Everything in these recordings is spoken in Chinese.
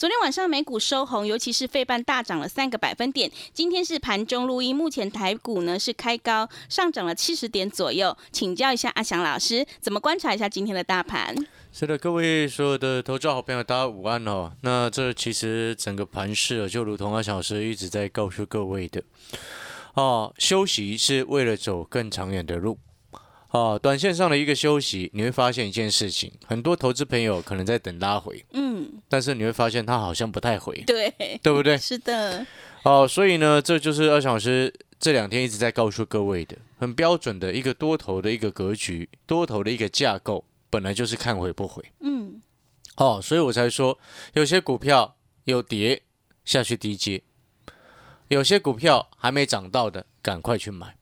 昨天晚上美股收红，尤其是费半大涨了三个百分点。今天是盘中录音，目前台股呢是开高，上涨了七十点左右。请教一下阿翔老师，怎么观察一下今天的大盘？是的，各位所有的投资好朋友，大家午安哦。那这其实整个盘势就如同阿翔老师一直在告诉各位的哦，休息是为了走更长远的路。哦，短线上的一个休息，你会发现一件事情，很多投资朋友可能在等拉回，嗯，但是你会发现它好像不太回，对，对不对？是的，哦，所以呢，这就是二小时这两天一直在告诉各位的，很标准的一个多头的一个格局，多头的一个架构，本来就是看回不回。嗯，哦，所以我才说，有些股票有跌下去低接，有些股票还没涨到的，赶快去买。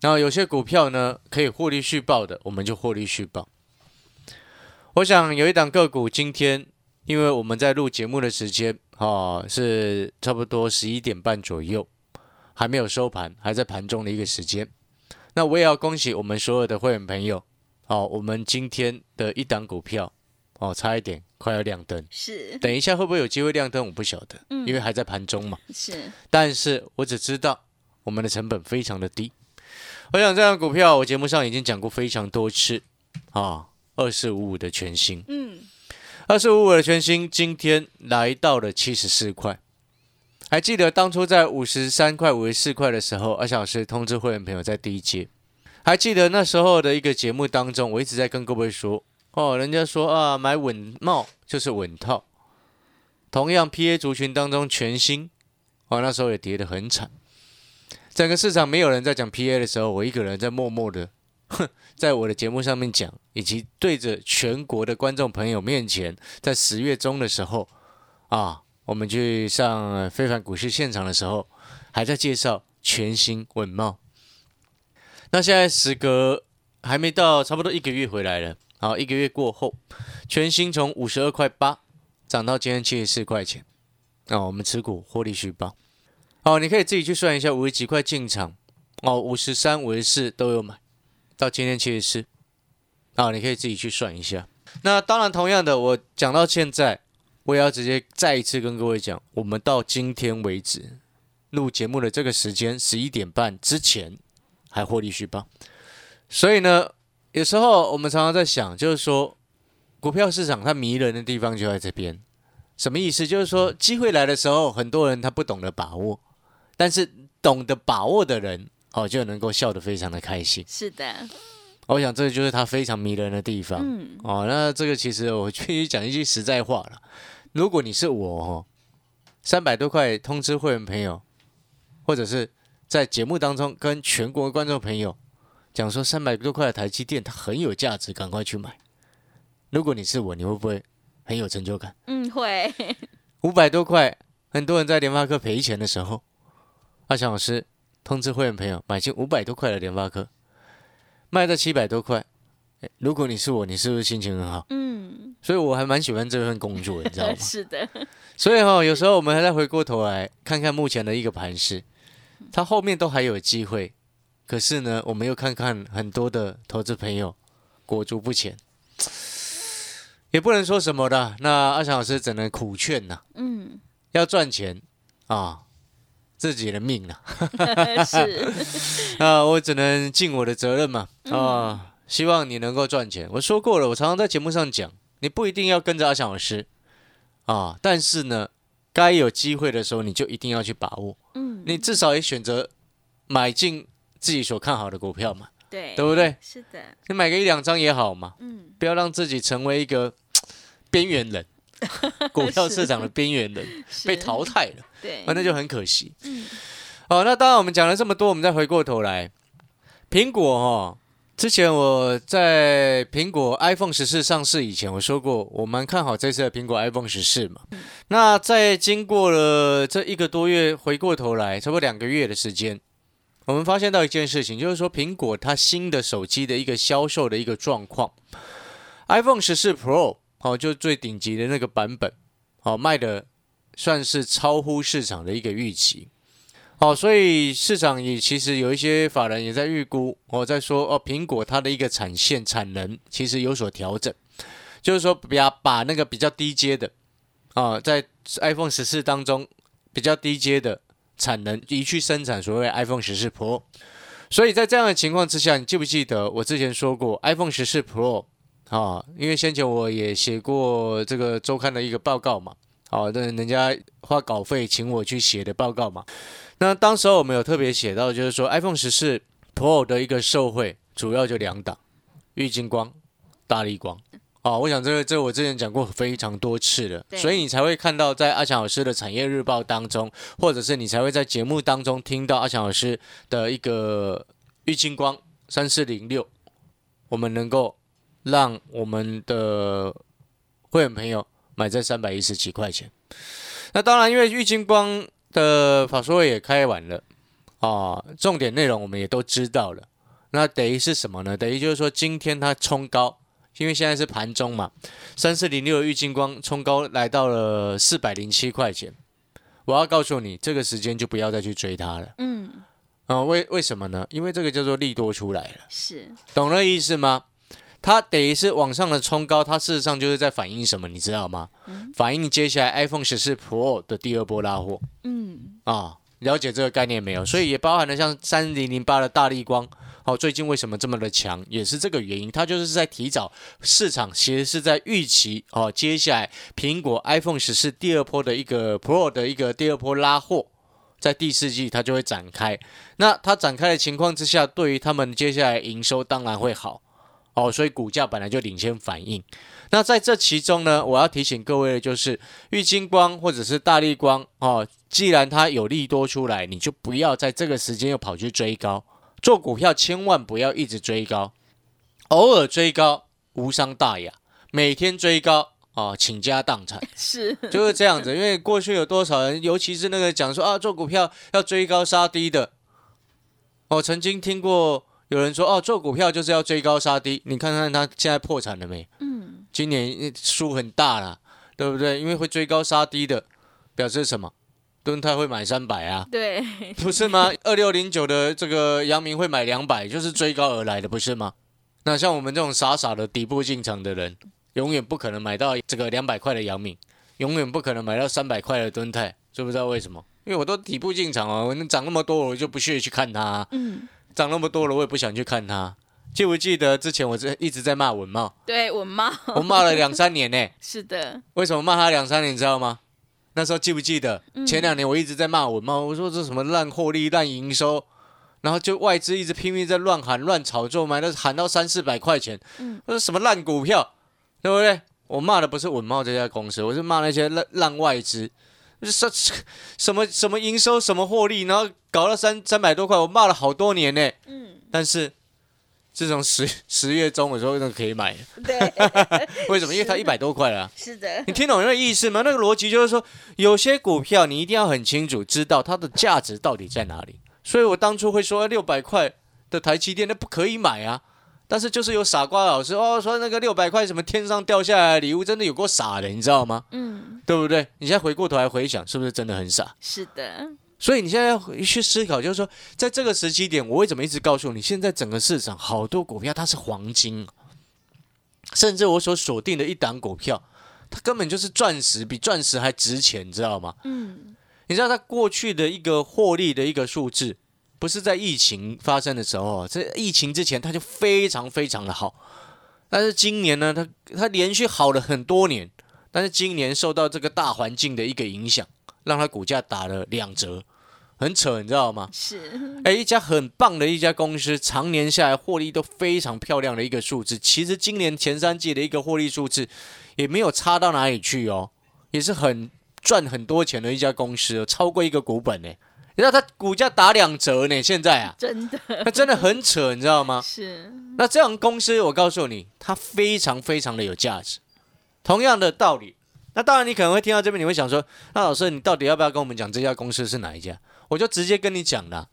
然后有些股票呢，可以获利续报的，我们就获利续报。我想有一档个股，今天因为我们在录节目的时间，哦，是差不多十一点半左右，还没有收盘，还在盘中的一个时间。那我也要恭喜我们所有的会员朋友，哦，我们今天的一档股票，哦，差一点快要亮灯。是，等一下会不会有机会亮灯，我不晓得，嗯因为还在盘中嘛。是，但是我只知道我们的成本非常的低。我想这张股票，我节目上已经讲过非常多次啊，二四五五的全新，嗯，二四五五的全新今天来到了七十四块。还记得当初在五十三块、五十四块的时候，二小时通知会员朋友在第一阶。还记得那时候的一个节目当中，我一直在跟各位说，哦，人家说啊，买稳帽就是稳套。同样，PA 族群当中全新，哦，那时候也跌得很惨。整个市场没有人在讲 PA 的时候，我一个人在默默的，哼，在我的节目上面讲，以及对着全国的观众朋友面前，在十月中的时候，啊，我们去上非凡股市现场的时候，还在介绍全新稳茂。那现在时隔还没到，差不多一个月回来了。好，一个月过后，全新从五十二块八涨到今天七十四块钱。啊，我们持股获利续报。好，你可以自己去算一下，五十几块进场，哦，五十三、五十四都有买，到今天七十四。啊，你可以自己去算一下。那当然，同样的，我讲到现在，我也要直接再一次跟各位讲，我们到今天为止录节目的这个时间，十一点半之前还获利续报。所以呢，有时候我们常常在想，就是说，股票市场它迷人的地方就在这边。什么意思？就是说，机会来的时候，很多人他不懂得把握，但是懂得把握的人，哦，就能够笑得非常的开心。是的，我想这就是他非常迷人的地方。嗯，哦，那这个其实我必须讲一句实在话了，如果你是我哦，三百多块通知会员朋友，或者是在节目当中跟全国观众朋友讲说三百多块的台积电它很有价值，赶快去买。如果你是我，你会不会很有成就感？嗯，会，五百多块，很多人在联发科赔钱的时候，阿强老师通知会员朋友买进五百多块的联发科，卖在七百多块。诶如果你是我，你是不是心情很好？嗯，所以我还蛮喜欢这份工作，你知道吗？是的，所以哈、有时候我们还再回过头来看看目前的一个盘势，它后面都还有机会，可是呢，我们又看看很多的投资朋友裹足不前，也不能说什么的。那阿强老师只能苦劝呐、嗯，要赚钱啊，自己的命啊，是，啊，我只能尽我的责任嘛。啊，希望你能够赚钱。我说过了，我常常在节目上讲，你不一定要跟着阿翔老师。啊，但是呢，该有机会的时候，你就一定要去把握。嗯，你至少也选择买进自己所看好的股票嘛，对，对不对？是的，你买个一两张也好嘛，嗯，不要让自己成为一个 边缘人，股票市场的边缘人，被淘汰了。对，啊，那就很可惜。嗯哦，那当然我们讲了这么多，我们再回过头来，苹果哦，之前我在苹果 iPhone 十四上市以前，我说过我蛮看好这次的苹果 iPhone 十四嘛。那在经过了这一个多月，回过头来，差不多两个月的时间，我们发现到一件事情，就是说苹果它新的手机的一个销售的一个状况，iPhone 十四 Pro 哦，就最顶级的那个版本，哦，卖的算是超乎市场的一个预期。好，所以市场也其实有一些法人也在预估，我在说哦，苹果它的一个产线产能其实有所调整，就是说比较把那个比较低阶的啊，在 iPhone 十四当中比较低阶的产能移去生产所谓 iPhone 十四 Pro，所以在这样的情况之下，你记不记得我之前说过 iPhone 十四 Pro 啊？因为先前我也写过这个周刊的一个报告嘛，好，那人家花稿费请我去写的报告嘛。那当时候我们有特别写到，就是说 iPhone 十四 Pro 的一个受惠，主要就两档，玉金光、大力光。啊，我想这个这我之前讲过非常多次了，所以你才会看到在阿强老师的产业日报当中，或者是你才会在节目当中听到阿强老师的一个玉金光三四零六，我们能够让我们的会员朋友买在三百一十几块钱。那当然，因为郁金光。的法说会也开完了啊，重点内容我们也都知道了。那等于是什么呢？等于就是说今天它冲高，因为现在是盘中嘛，三四零六郁金光冲高来到了四百零七块钱。我要告诉你，这个时间就不要再去追它了。嗯，啊，为为什么呢？因为这个叫做利多出来了，是懂了意思吗？它等于是往上的冲高，它事实上就是在反映什么，你知道吗？反映接下来 iPhone 十四 Pro 的第二波拉货。嗯，啊，了解这个概念没有？所以也包含了像三零零八的大力光，哦，最近为什么这么的强，也是这个原因。它就是在提早市场，其实是在预期哦，接下来苹果 iPhone 十四第二波的一个 Pro 的一个第二波拉货，在第四季它就会展开。那它展开的情况之下，对于他们接下来营收当然会好。哦，所以股价本来就领先反应。那在这其中呢，我要提醒各位的就是，玉金光或者是大力光哦，既然它有利多出来，你就不要在这个时间又跑去追高。做股票千万不要一直追高，偶尔追高无伤大雅，每天追高啊，倾家荡产 是就是这样子。因为过去有多少人，尤其是那个讲说啊，做股票要追高杀低的，我曾经听过。有人说哦，做股票就是要追高杀低。你看看他现在破产了没？嗯，今年输很大了，对不对？因为会追高杀低的，表示什么？敦泰会买三百啊？对，不是吗？二六零九的这个阳明会买两百，就是追高而来的，不是吗？那像我们这种傻傻的底部进场的人，永远不可能买到这个两百块的阳明，永远不可能买到三百块的敦泰，知不知道为什么？因为我都底部进场啊，我能涨那么多，我就不屑去看它。嗯。涨那么多了，我也不想去看它。记不记得之前我这一直在骂文茂？对，文茂，我骂了两三年呢。是的。为什么骂他两三年？你知道吗？那时候记不记得？前两年我一直在骂文茂，我说这什么烂获利、烂营收，然后就外资一直拼命在乱喊、乱炒作，买的喊到三四百块钱。嗯。我说什么烂股票，对不对？我骂的不是文茂这家公司，我是骂那些烂烂外资。什什么什么营收什么获利，然后搞了三三百多块，我骂了好多年呢。嗯，但是自从十十月中的时候，那可以买。对，为什么？因为它一百多块了。是的。你听懂那个意思吗？那个逻辑就是说，有些股票你一定要很清楚知道它的价值到底在哪里。所以我当初会说六百块的台积电那不可以买啊。但是就是有傻瓜老师哦，说那个六百块什么天上掉下来的礼物，真的有够傻的，你知道吗？嗯，对不对？你现在回过头来回想，是不是真的很傻？是的。所以你现在要去思考，就是说，在这个时期点，我为什么一直告诉你，现在整个市场好多股票它是黄金，甚至我所锁定的一档股票，它根本就是钻石，比钻石还值钱，你知道吗？嗯。你知道它过去的一个获利的一个数字？不是在疫情发生的时候，在疫情之前，它就非常非常的好。但是今年呢，它它连续好了很多年，但是今年受到这个大环境的一个影响，让它股价打了两折，很扯，你知道吗？是，哎，一家很棒的一家公司，常年下来获利都非常漂亮的一个数字。其实今年前三季的一个获利数字也没有差到哪里去哦，也是很赚很多钱的一家公司，超过一个股本呢。你知道它股价打两折呢，现在啊，真的那真的很扯，你知道吗？是那这样公司，我告诉你，它非常非常的有价值。同样的道理，那当然你可能会听到这边，你会想说，那老师你到底要不要跟我们讲这家公司是哪一家？我就直接跟你讲了，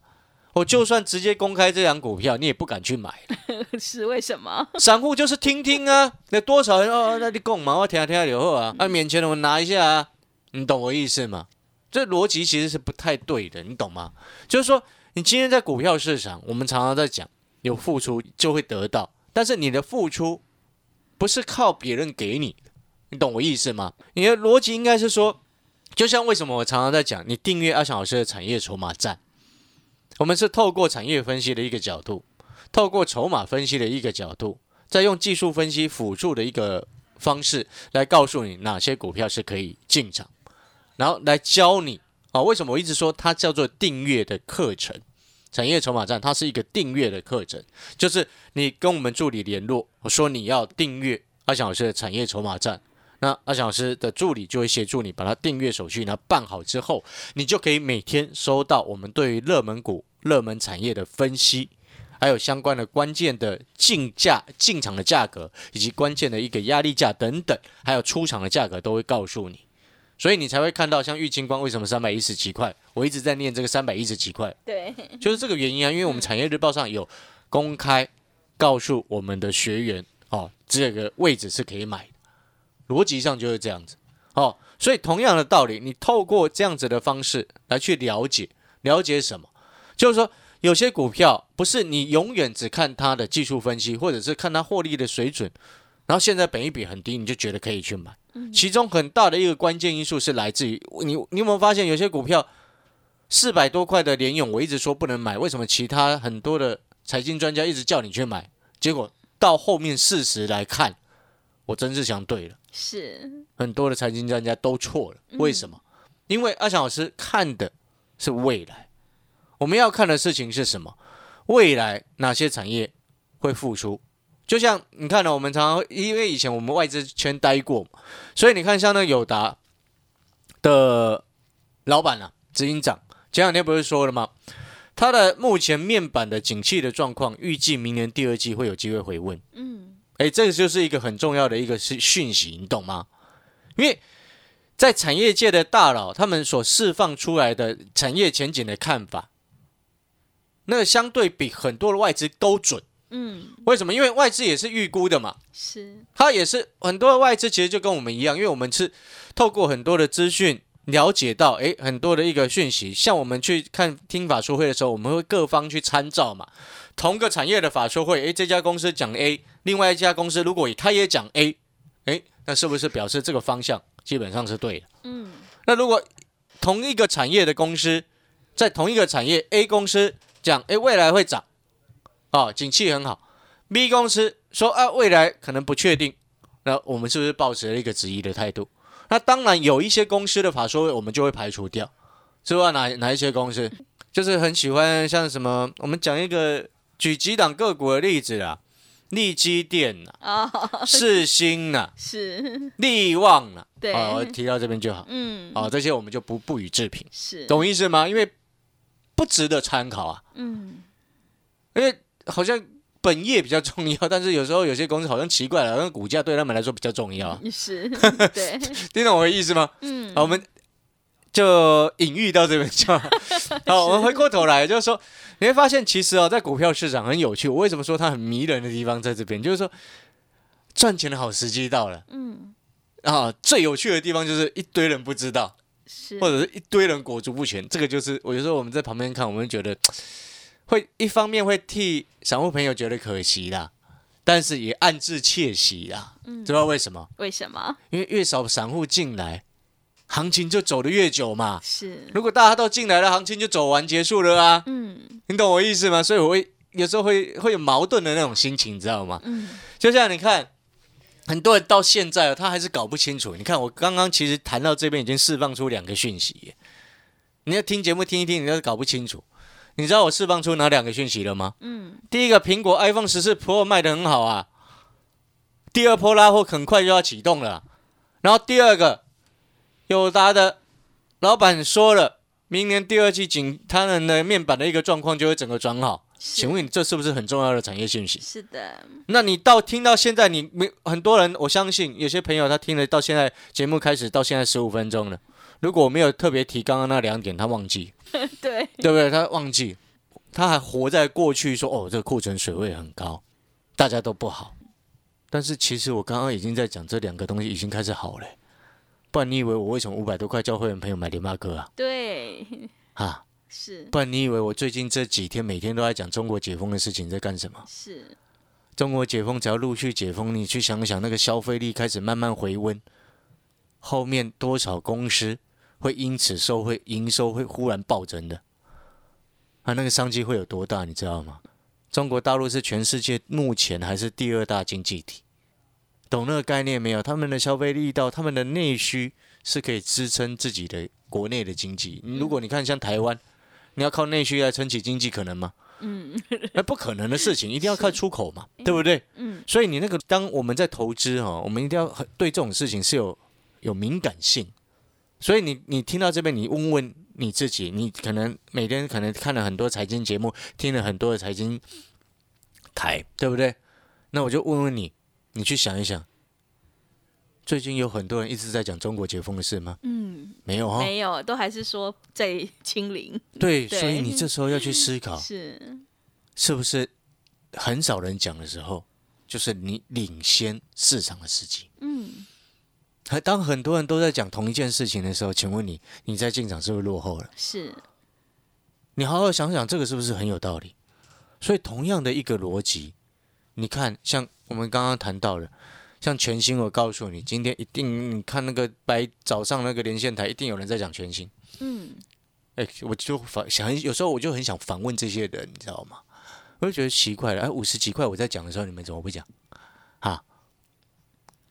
我就算直接公开这张股票，你也不敢去买。是为什么？散户就是听听啊，那多少人哦，那你供嘛，我听听以后啊，啊，免钱的我拿一下啊，你懂我意思吗？这逻辑其实是不太对的，你懂吗？就是说，你今天在股票市场，我们常常在讲，有付出就会得到，但是你的付出不是靠别人给你的，你懂我意思吗？你的逻辑应该是说，就像为什么我常常在讲，你订阅阿翔老师的产业筹码站，我们是透过产业分析的一个角度，透过筹码分析的一个角度，再用技术分析辅助的一个方式来告诉你哪些股票是可以进场。然后来教你啊，为什么我一直说它叫做订阅的课程？产业筹码站它是一个订阅的课程，就是你跟我们助理联络，我说你要订阅阿翔老师的产业筹码站，那阿翔老师的助理就会协助你把它订阅手续然后办好之后，你就可以每天收到我们对于热门股、热门产业的分析，还有相关的关键的竞价、进场的价格，以及关键的一个压力价等等，还有出场的价格都会告诉你。所以你才会看到像玉金光为什么三百一十几块，我一直在念这个三百一十几块，对，就是这个原因啊。因为我们产业日报上有公开告诉我们的学员哦，这个位置是可以买的，逻辑上就是这样子哦。所以同样的道理，你透过这样子的方式来去了解，了解什么？就是说有些股票不是你永远只看它的技术分析，或者是看它获利的水准，然后现在本一比很低，你就觉得可以去买。其中很大的一个关键因素是来自于你，你有没有发现有些股票四百多块的联勇，我一直说不能买，为什么其他很多的财经专家一直叫你去买，结果到后面事实来看，我真是想对了，是很多的财经专家都错了，为什么？因为阿翔老师看的是未来，我们要看的事情是什么？未来哪些产业会复苏？就像你看呢，我们常常因为以前我们外资圈待过，所以你看像那友达的老板啊，执行长前两天不是说了吗？他的目前面板的景气的状况，预计明年第二季会有机会回温。嗯，哎，这个就是一个很重要的一个是讯息，你懂吗？因为在产业界的大佬他们所释放出来的产业前景的看法，那相对比很多的外资都准。嗯，为什么？因为外资也是预估的嘛，是它也是很多的外资其实就跟我们一样，因为我们是透过很多的资讯了解到，诶，很多的一个讯息，像我们去看听法说会的时候，我们会各方去参照嘛，同个产业的法说会，诶，这家公司讲 A，另外一家公司如果他也讲 A，诶，那是不是表示这个方向基本上是对的？嗯，那如果同一个产业的公司在同一个产业 A 公司讲，诶，未来会涨。哦，景气很好。B 公司说啊，未来可能不确定。那我们是不是抱持了一个质疑的态度？那当然有一些公司的法说，我们就会排除掉。知道哪哪一些公司？就是很喜欢像什么，我们讲一个举几档个股的例子啦，利基电呐，哦，世新呐，是，利旺呐，对，哦，我提到这边就好。嗯，哦，这些我们就不不予置评，是，懂意思吗？因为不值得参考啊，嗯。好像本业比较重要，但是有时候有些公司好像奇怪了，好像股价对他们来说比较重要。是，对，听懂我的意思吗？嗯，好，我们就隐喻到这边就好。好，我们回过头来，就是说你会发现，其实哦，在股票市场很有趣。我为什么说它很迷人的地方在这边？就是说赚钱的好时机到了。嗯，啊，最有趣的地方就是一堆人不知道，是，或者是一堆人裹足不前。这个就是我有时候我们在旁边看，我们觉得。会一方面会替散户朋友觉得可惜啦，但是也暗自窃喜啦。嗯，知道为什么？为什么？因为越少散户进来，行情就走得越久嘛。是。如果大家都进来了，行情就走完结束了啊。嗯。你懂我意思吗？所以我会有时候会会有矛盾的那种心情，你知道吗？嗯。就像你看，很多人到现在他还是搞不清楚。你看我刚刚其实谈到这边已经释放出两个讯息，你要听节目听一听，你要是搞不清楚。你知道我释放出哪两个讯息了吗？嗯，第一个，苹果 iPhone 十四 Pro 卖的很好啊，第二波拉货很快就要启动了。然后第二个，友达的老板说了，明年第二季景他们的面板的一个状况就会整个转好。请问你这是不是很重要的产业信息？是的，那你到听到现在，你没很多人，我相信有些朋友他听了到现在节目开始到现在十五分钟了，如果我没有特别提刚刚那两点，他忘记，对，对不对？他忘记，他还活在过去说哦，这个库存水位很高，大家都不好。但是其实我刚刚已经在讲这两个东西已经开始好了，不然你以为我为什么五百多块叫会员朋友买联发科啊？对，啊，是。不然你以为我最近这几天每天都在讲中国解封的事情在干什么？是，中国解封只要陆续解封，你去想想那个消费力开始慢慢回温，后面多少公司会因此收会，营收会忽然暴增的，啊，那个商机会有多大，你知道吗？中国大陆是全世界目前还是第二大经济体，懂那个概念没有？他们的消费力到他们的内需是可以支撑自己的国内的经济。如果你看像台湾，你要靠内需来撑起经济，可能吗？嗯，那不可能的事情，一定要靠出口嘛，对不对？嗯，所以你那个，当我们在投资哈，我们一定要很对这种事情是有有敏感性。所以你你听到这边，你问问你自己，你可能每天可能看了很多财经节目，听了很多的财经台，对不对？那我就问问你，你去想一想，最近有很多人一直在讲中国解封的事吗？嗯，没有哈、没有，都还是说在清零，对，对所以你这时候要去思考，是，是不是很少人讲的时候，就是你领先市场的时机。嗯，还当很多人都在讲同一件事情的时候，请问你，你在进场是不是落后了？是，你好好想想，这个是不是很有道理？所以同样的一个逻辑，你看，像我们刚刚谈到的，像全新，我告诉你，今天一定你看那个白早上那个连线台，一定有人在讲全新。嗯，哎，我就反想，有时候我就很想反问这些人，你知道吗？我就觉得奇怪了，哎，五十几块我在讲的时候，你们怎么不讲？啊？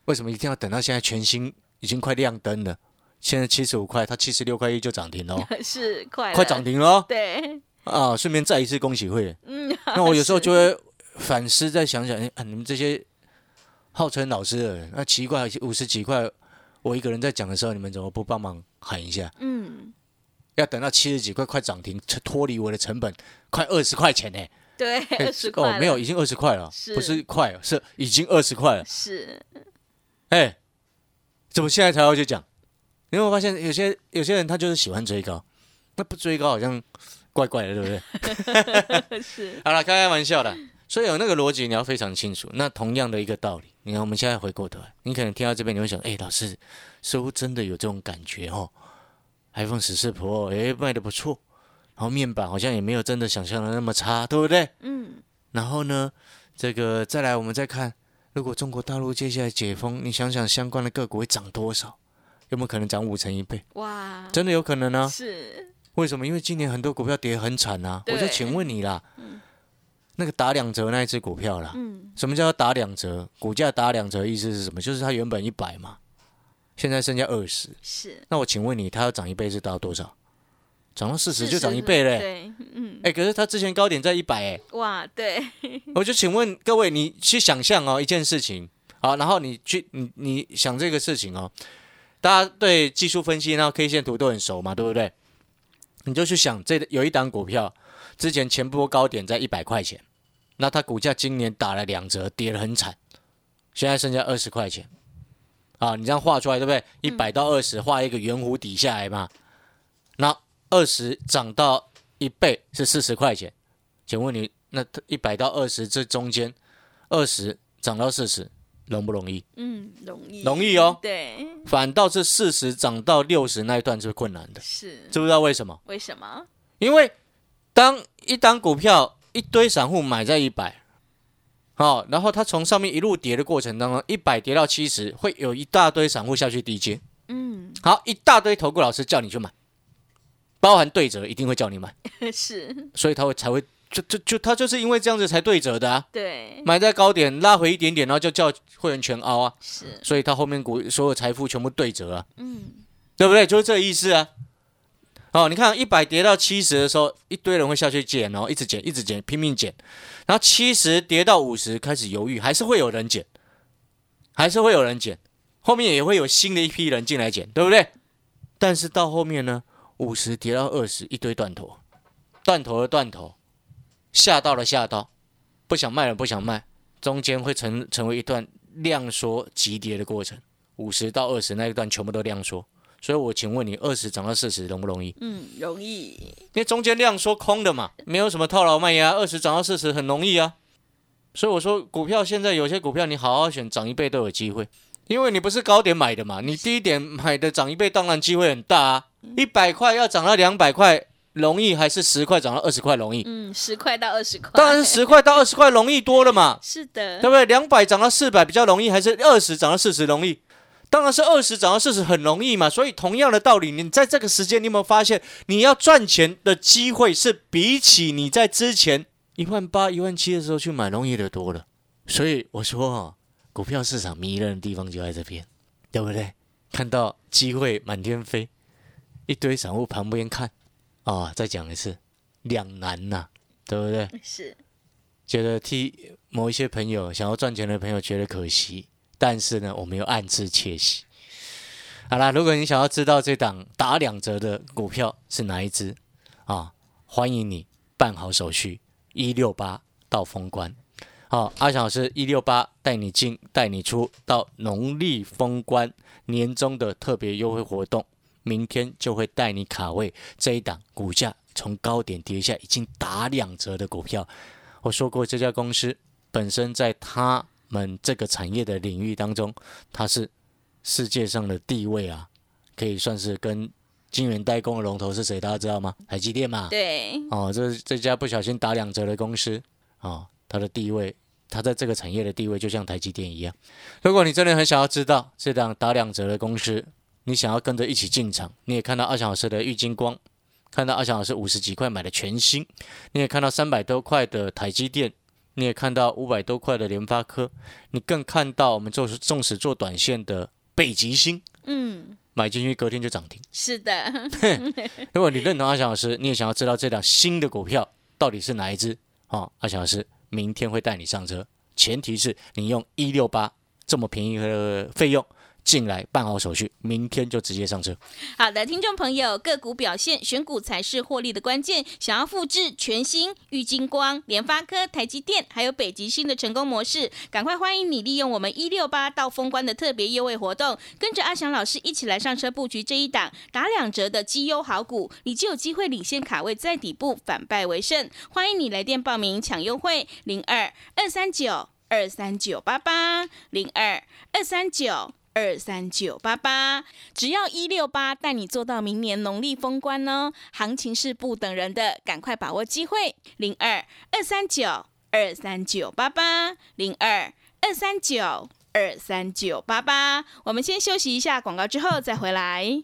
为什么一定要等到现在全新已经快亮灯了？现在七十五块，它七十六块一就涨停了哦，是快快涨停了哦对，啊！顺便再一次恭喜会员。嗯，那我有时候 就会反思，再想想，哎、啊，你们这些号称老师的人，那奇怪，五十几块，我一个人在讲的时候，你们怎么不帮忙喊一下？嗯，要等到七十几块快涨停，脱离我的成本快二十块钱呢、对，哎 二十块哦，没有，已经二十块了，是不是快，是已经二十块了。是，哎，怎么现在才要去讲？因为我发现有些有些人他就是喜欢追高，那不追高好像怪怪的，对不对？是，好了，开开玩笑的。所以有那个逻辑你要非常清楚。那同样的一个道理，你看我们现在回过头来，你可能听到这边你会想，哎，老师似乎真的有这种感觉哦。iPhone 十四 Pro 哎卖的不错，然后面板好像也没有真的想象的那么差，对不对？嗯，然后呢，这个再来我们再看，如果中国大陆接下来解封，你想想相关的个股会涨多少？有没有可能涨五成一倍？哇，真的有可能啊！是，为什么？因为今年很多股票跌很惨啊！我就请问你啦，那个打两折那一只股票啦，嗯，什么叫打两折？股价打两折意思是什么？就是它原本一百嘛，现在剩下二十。是，那我请问你，它要涨一倍是到多少？涨到四十就涨一倍嘞、对，嗯，哎、可是它之前高点在一百哎，哇，对，我就请问各位，你去想象哦一件事情，好，然后你去你你想这个事情哦，大家对技术分析然后 K 线图都很熟嘛，对不对？你就去想这有一档股票之前前波高点在一百块钱，那它股价今年打了两折，跌得很惨，现在剩下二十块钱，啊，你这样画出来对不对？一百到二十画一个圆弧底下来嘛，那二十涨到一倍是四十块钱，请问你那一百到二十这中间，二十涨到四十容不容易？嗯，容易，容易哦。对，反倒是四十涨到六十那一段是困难的，是，知不知道为什么？为什么？因为当一档股票一堆散户买在一百，好，然后它从上面一路跌的过程当中，一百跌到七十，会有一大堆散户下去低接，嗯，好，一大堆投顾老师叫你去买，包含对折一定会叫你买，是，所以他会才会就就就他就是因为这样子才对折的啊。对，买在高点拉回一点点，然后就叫会员全凹啊，是，所以他后面股所有财富全部对折啊，嗯，对不对？就是这个意思啊。哦，你看一百跌到七十的时候，一堆人会下去捡哦，一直捡，一直捡，拼命捡。然后七十跌到五十，开始犹豫，还是会有人捡，还是会有人捡，后面也会有新的一批人进来捡，对不对？但是到后面呢，五十跌到二十，一堆断头，断头的断头，下到了下到，不想卖了不想卖，中间会成成为一段量缩急跌的过程，五十到二十那一段全部都量缩，所以我请问你，二十涨到四十容不容易？嗯，容易。因为中间量缩空的嘛，没有什么套牢卖压，二十涨到四十很容易啊。所以我说，股票现在有些股票你好好选，涨一倍都有机会，因为你不是高点买的嘛，你低点买的涨一倍，当然机会很大啊。一百块要涨到两百块容易，还是十块涨到二十块容易？嗯，十块到二十块，当然是十块到二十块容易多了嘛，是的，对不对？两百涨到四百比较容易，还是二十涨到四十容易？当然是二十涨到四十很容易嘛。所以同样的道理，你在这个时间，你有没有发现，你要赚钱的机会是比起你在之前一万八、一万七的时候去买容易的多了。所以我说啊，股票市场迷人的地方就在这边，对不对？看到机会满天飞，一堆散户旁边看啊，再讲一次，两难呐、对不对？是觉得替某一些朋友想要赚钱的朋友觉得可惜，但是呢，我们又暗自窃喜。好啦，如果你想要知道这档打两折的股票是哪一只啊，欢迎你办好手续，一六八到封关。好、阿翔老师一六八带你进带你出，到农历封关年终的特别优惠活动，明天就会带你卡位这一档股价从高点跌下已经打两折的股票。我说过，这家公司本身在他们这个产业的领域当中，它是世界上的地位啊，可以算是跟晶圆代工的龙头是谁？大家知道吗？台积电嘛。对，哦，这这家不小心打两折的公司哦，它的地位，它在这个产业的地位就像台积电一样。如果你真的很想要知道这档打两折的公司，你想要跟着一起进场，你也看到阿翔老师的玉金光，看到阿翔老师五十几块买的全新，你也看到三百多块的台积电，你也看到五百多块的联发科，你更看到我们做纵使做短线的北极星，嗯，买进去隔天就涨停。是的，如果你认同阿翔老师，你也想要知道这档新的股票到底是哪一只？哦，阿翔老师明天会带你上车，前提是你用一六八这么便宜的费用进来办好手续，明天就直接上车。好的，听众朋友，个股表现，选股才是获利的关键。想要复制全新玉金光、联发科、台积电还有北极星的成功模式，赶快欢迎你利用我们一六八到封关的特别优惠活动，跟着阿翔老师一起来上车布局这一档打两折的绩优好股，你就有机会领先卡位在底部，反败为胜。欢迎你来电报名抢优惠，零二二三九二三九八八零二二三九。二三九八八，只要一六八带你做到明年农历封关哦，行情是不等人的，赶快把握机会，零二二三九二三九八八，零二二三九二三九八八。我们先休息一下广告，之后再回来。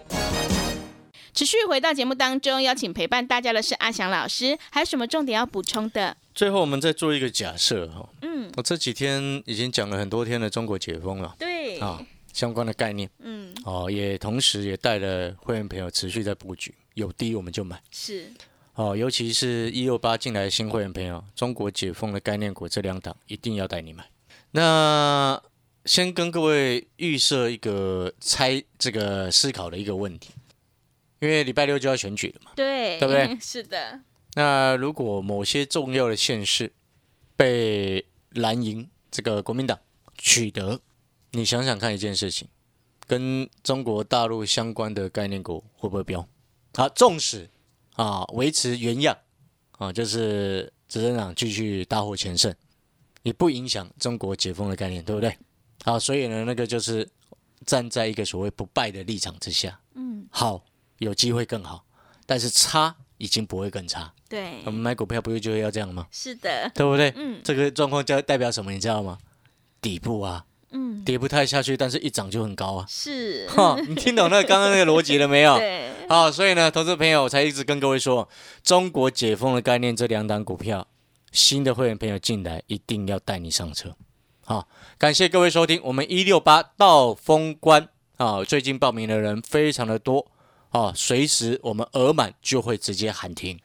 持续回到节目当中，邀请陪伴大家的是阿翔老师，还有什么重点要补充的？最后，我们再做一个假设哈，嗯，我这几天已经讲了很多天的中国解封了对，啊，相关的概念嗯，哦，也同时也带了会员朋友持续在布局，有低我们就买。是，哦，尤其是一六八进来的新会员朋友，中国解封的概念股这两档一定要带你买。那先跟各位预设一个猜这个思考的一个问题，因为礼拜六就要选举了嘛。对，对不对 是的，那如果某些重要的县市被蓝营这个国民党取得，你想想看一件事情，跟中国大陆相关的概念股会不会飙？好，纵使啊维持原样啊，就是执政党继续大获全胜，也不影响中国解封的概念，对不对？好，所以呢，那个就是站在一个所谓不败的立场之下，嗯，好，有机会更好，但是差已经不会更差。对我，们买股票不是就要这样吗？是的，对不对？嗯这个状况就代表什么？你知道吗？底部啊，嗯，跌不太下去，但是一涨就很高啊。是，哈，你听懂那个刚刚那个逻辑了没有？对，好，所以呢，投资朋友我才一直跟各位说，中国解封的概念，这两档股票，新的会员朋友进来一定要带你上车。好，感谢各位收听我们一六八到封关啊，最近报名的人非常的多哦，随时我们额满就会直接喊停。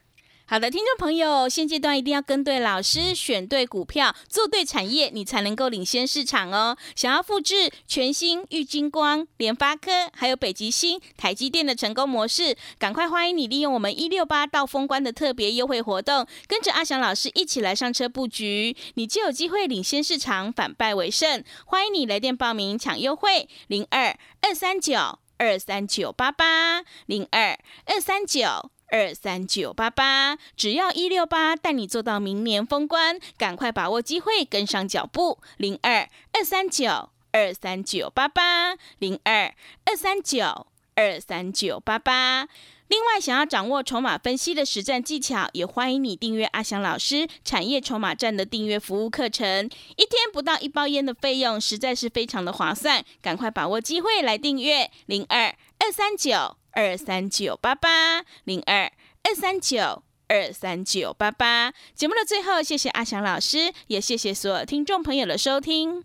好的，听众朋友，现阶段一定要跟对老师，选对股票，做对产业，你才能够领先市场哦。想要复制全新玉金光、联发科还有北极星、台积电的成功模式，赶快欢迎你利用我们一六八到封关的特别优惠活动，跟着阿翔老师一起来上车布局，你就有机会领先市场，反败为胜。欢迎你来电报名抢优惠，零二二三九二三九八八零二二三九。二三九八八，只要一六八，带你做到明年封关，赶快把握机会，跟上脚步。零二二三九二三九八八，零二二三九二三九八八。另外，想要掌握筹码分析的实战技巧，也欢迎你订阅阿翔老师产业筹码站的订阅服务课程，一天不到一包烟的费用，实在是非常的划算，赶快把握机会来订阅。零二二三九。二三九八八零二二三九二三九八八。节目的最后，谢谢阿翔老师，也谢谢所有听众朋友的收听。